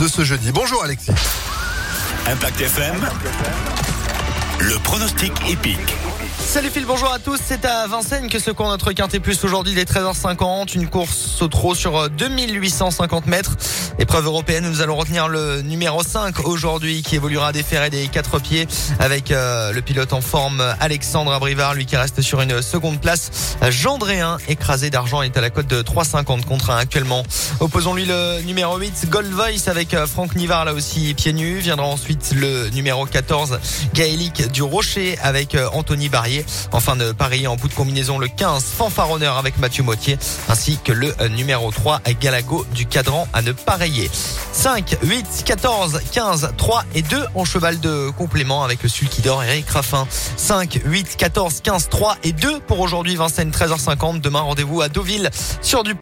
de ce jeudi. Bonjour Alexis. Impact FM. Le pronostic épique. Salut Phil, bonjour à tous. C'est à Vincennes que se court notre Quintet Plus aujourd'hui dès 13h50. Une course au trot sur 2850 mètres. Épreuve européenne, nous allons retenir le numéro 5 aujourd'hui qui évoluera des ferrets des quatre pieds avec euh, le pilote en forme Alexandre Abrivard, lui qui reste sur une seconde place. Gendréen, écrasé d'argent, est à la cote de 3,50 contre 1 actuellement. Opposons-lui le numéro 8, Gold Voice avec euh, Franck Nivard là aussi pieds nus. Viendra ensuite le numéro 14, Gaélique du Rocher avec euh, Anthony Barrier. Enfin de parier en bout de combinaison le 15, Fanfaronneur avec Mathieu Motier ainsi que le numéro 3, Galago du Cadran à ne pas 5, 8, 14, 15, 3 et 2 en cheval de complément avec le sulky d'or Eric Raffin. 5, 8, 14, 15, 3 et 2 pour aujourd'hui Vincennes 13h50. Demain rendez-vous à Deauville sur du